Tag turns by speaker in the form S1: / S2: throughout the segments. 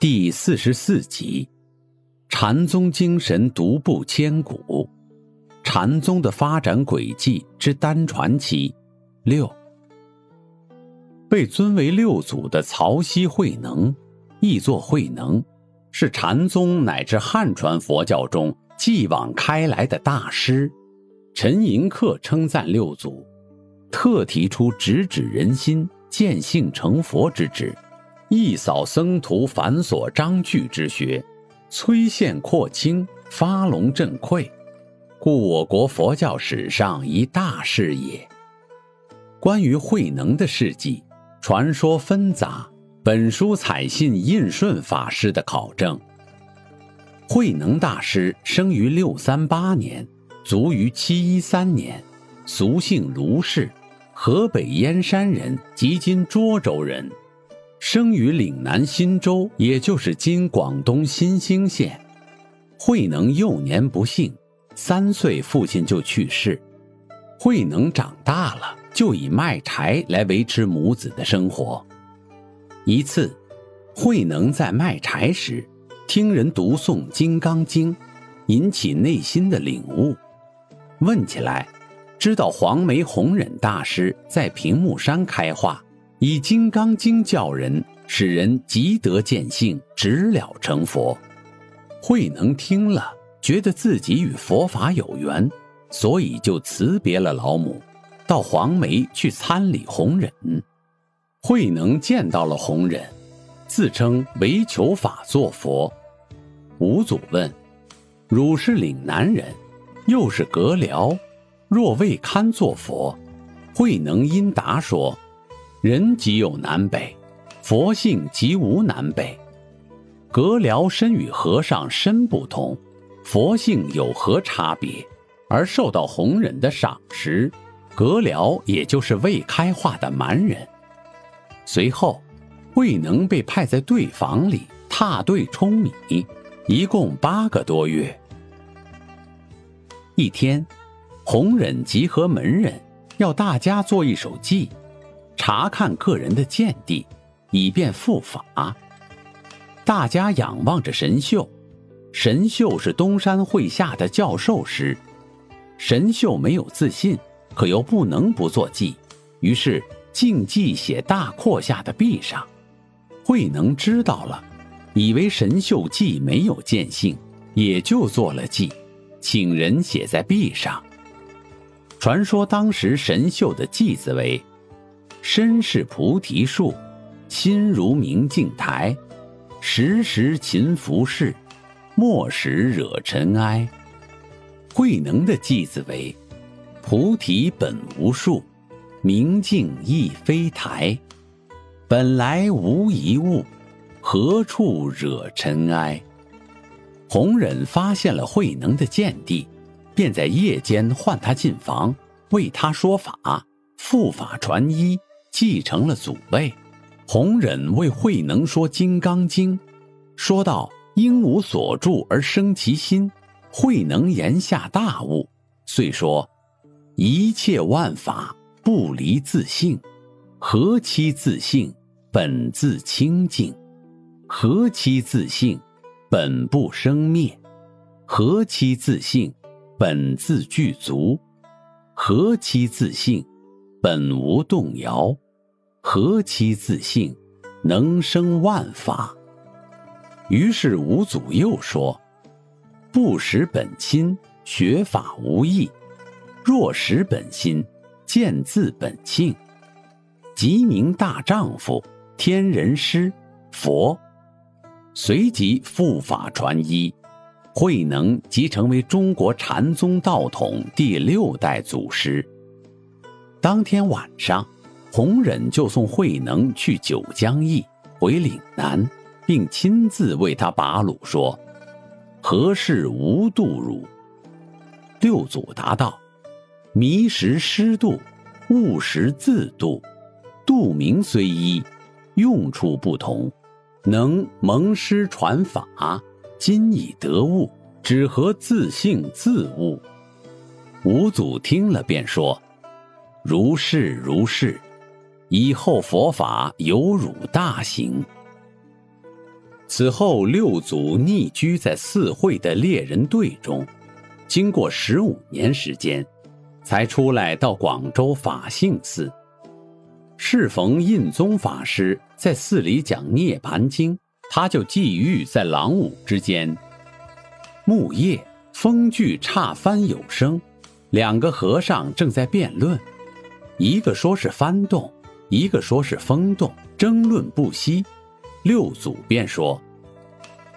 S1: 第四十四集：禅宗精神独步千古，禅宗的发展轨迹之单传期六，被尊为六祖的曹溪慧能。译作慧能，是禅宗乃至汉传佛教中继往开来的大师。陈寅恪称赞六祖，特提出直指人心、见性成佛之旨，一扫僧徒繁琐章句之学，摧宪扩清，发龙振溃，故我国佛教史上一大事也。关于慧能的事迹，传说纷杂。本书采信印顺法师的考证。慧能大师生于六三八年，卒于七一三年，俗姓卢氏，河北燕山人，即今涿州人，生于岭南新州，也就是今广东新兴县。慧能幼年不幸，三岁父亲就去世，慧能长大了就以卖柴来维持母子的生活。一次，慧能在卖柴时，听人读诵《金刚经》，引起内心的领悟。问起来，知道黄梅弘忍大师在平木山开化，以《金刚经》教人，使人即得见性，直了成佛。慧能听了，觉得自己与佛法有缘，所以就辞别了老母，到黄梅去参礼弘忍。慧能见到了弘忍，自称为求法作佛。五祖问：“汝是岭南人，又是阁僚，若未堪作佛？”慧能因答说：“人即有南北，佛性即无南北。阁僚身与和尚身不同，佛性有何差别？而受到弘忍的赏识，阁僚也就是未开化的蛮人。”随后，慧能被派在队房里踏队舂米，一共八个多月。一天，弘忍集合门人，要大家做一首偈，查看个人的见地，以便复法。大家仰望着神秀，神秀是东山会下的教授师，神秀没有自信，可又不能不做记，于是。静记写大阔下的壁上，慧能知道了，以为神秀记没有见性，也就做了记，请人写在壁上。传说当时神秀的记字为：“身是菩提树，心如明镜台，时时勤拂拭，莫使惹尘埃。”慧能的偈子为：“菩提本无树。”明镜亦非台，本来无一物，何处惹尘埃？弘忍发现了慧能的见地，便在夜间唤他进房，为他说法，复法传衣，继承了祖位。弘忍为慧能说《金刚经》，说道：“应无所住而生其心。”慧能言下大悟，遂说：“一切万法。”不离自性，何其自性？本自清净。何其自性？本不生灭。何其自性？本自具足。何其自性？本无动摇。何其自性？能生万法。于是五祖又说：不识本心，学法无益；若识本心，见自本性，即名大丈夫，天人师，佛。随即复法传衣，慧能即成为中国禅宗道统第六代祖师。当天晚上，弘忍就送慧能去九江驿，回岭南，并亲自为他把鲁，说：“何事无度汝？”六祖答道：“迷时失度，悟时自度。度名虽一，用处不同。能蒙师传法，今已得悟，只合自性自悟。”五祖听了，便说：“如是如是。”以后佛法有辱大行。此后，六祖匿居在四会的猎人队中，经过十五年时间，才出来到广州法性寺。适逢印宗法师在寺里讲《涅盘经》，他就寄寓在廊庑之间。木叶风句差翻有声，两个和尚正在辩论，一个说是翻动。一个说是风动，争论不息。六祖便说：“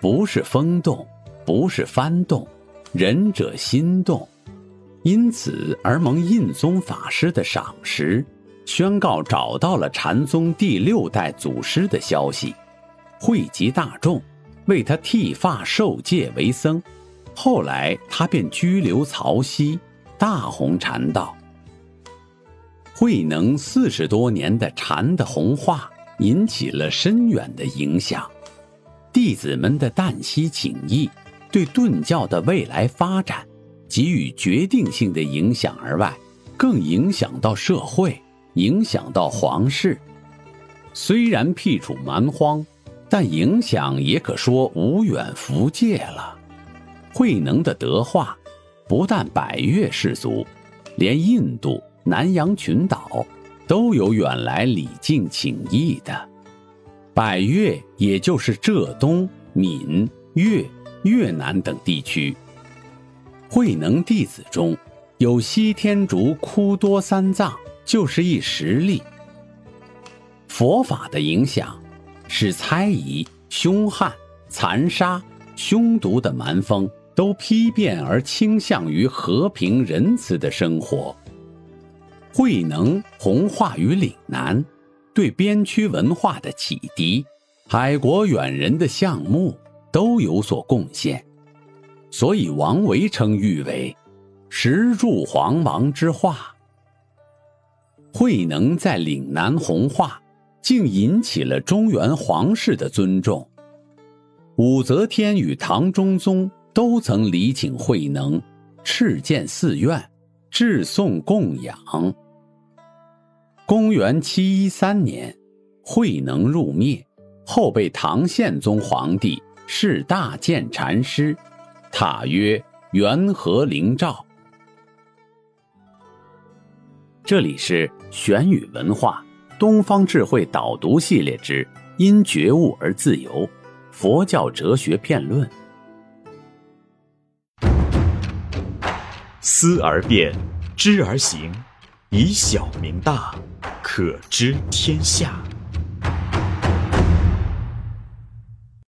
S1: 不是风动，不是幡动，仁者心动。”因此而蒙印宗法师的赏识，宣告找到了禅宗第六代祖师的消息，汇集大众，为他剃发受戒为僧。后来他便居留曹溪，大弘禅道。慧能四十多年的禅的弘化，引起了深远的影响。弟子们的旦夕景意，对顿教的未来发展给予决定性的影响而外，更影响到社会，影响到皇室。虽然辟处蛮荒，但影响也可说无远弗届了。慧能的德化，不但百越氏族，连印度。南洋群岛都有远来礼敬请意的，百越也就是浙东、闽、粤、越南等地区。慧能弟子中有西天竺枯多三藏，就是一实例。佛法的影响，使猜疑、凶悍、残杀、凶毒的蛮风都批变而倾向于和平仁慈的生活。慧能弘化于岭南，对边区文化的启迪、海国远人的项目都有所贡献，所以王维称誉为“石柱皇王之化”。慧能在岭南弘化，竟引起了中原皇室的尊重。武则天与唐中宗都曾礼请慧能，敕建寺院，致颂供养。公元七一三年，慧能入灭，后被唐宪宗皇帝谥大建禅师，塔曰元和灵照。这里是玄宇文化东方智慧导读系列之因觉悟而自由，佛教哲学片论。
S2: 思而变，知而行，以小明大。可知天下。